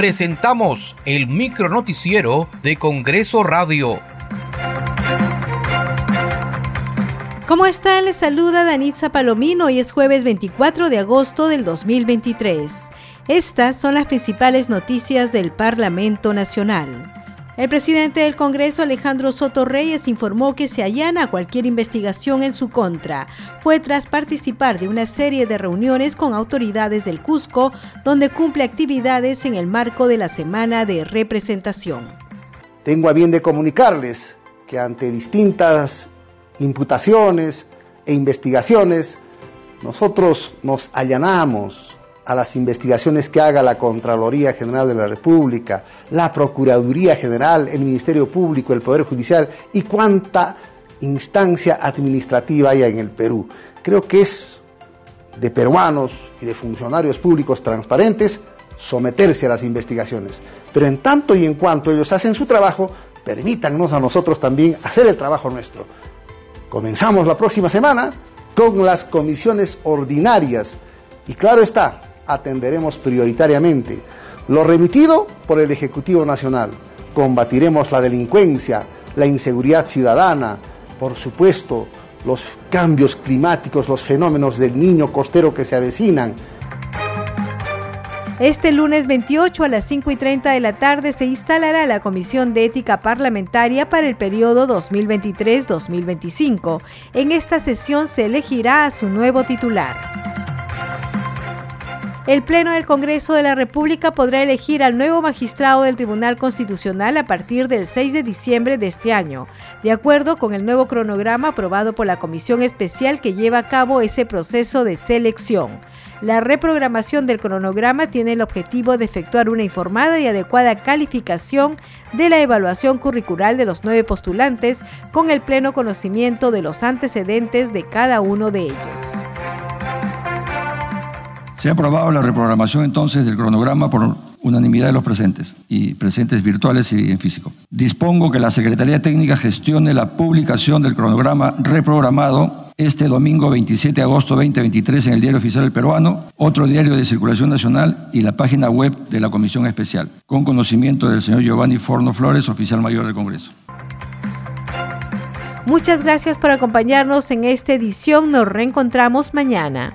presentamos el micronoticiero de Congreso Radio. ¿Cómo está? Les saluda Danitza Palomino. Hoy es jueves 24 de agosto del 2023. Estas son las principales noticias del Parlamento Nacional. El presidente del Congreso, Alejandro Soto Reyes, informó que se allana cualquier investigación en su contra. Fue tras participar de una serie de reuniones con autoridades del Cusco, donde cumple actividades en el marco de la Semana de Representación. Tengo a bien de comunicarles que ante distintas imputaciones e investigaciones, nosotros nos allanamos a las investigaciones que haga la Contraloría General de la República, la Procuraduría General, el Ministerio Público, el Poder Judicial y cuánta instancia administrativa haya en el Perú. Creo que es de peruanos y de funcionarios públicos transparentes someterse a las investigaciones. Pero en tanto y en cuanto ellos hacen su trabajo, permítannos a nosotros también hacer el trabajo nuestro. Comenzamos la próxima semana con las comisiones ordinarias y claro está, atenderemos prioritariamente lo remitido por el Ejecutivo Nacional. Combatiremos la delincuencia, la inseguridad ciudadana, por supuesto, los cambios climáticos, los fenómenos del niño costero que se avecinan. Este lunes 28 a las 5 y 30 de la tarde se instalará la Comisión de Ética Parlamentaria para el periodo 2023-2025. En esta sesión se elegirá a su nuevo titular. El Pleno del Congreso de la República podrá elegir al nuevo magistrado del Tribunal Constitucional a partir del 6 de diciembre de este año, de acuerdo con el nuevo cronograma aprobado por la Comisión Especial que lleva a cabo ese proceso de selección. La reprogramación del cronograma tiene el objetivo de efectuar una informada y adecuada calificación de la evaluación curricular de los nueve postulantes con el pleno conocimiento de los antecedentes de cada uno de ellos. Se ha aprobado la reprogramación entonces del cronograma por unanimidad de los presentes, y presentes virtuales y en físico. Dispongo que la Secretaría Técnica gestione la publicación del cronograma reprogramado este domingo 27 de agosto 2023 en el Diario Oficial del Peruano, otro diario de circulación nacional y la página web de la Comisión Especial, con conocimiento del señor Giovanni Forno Flores, oficial mayor del Congreso. Muchas gracias por acompañarnos en esta edición. Nos reencontramos mañana.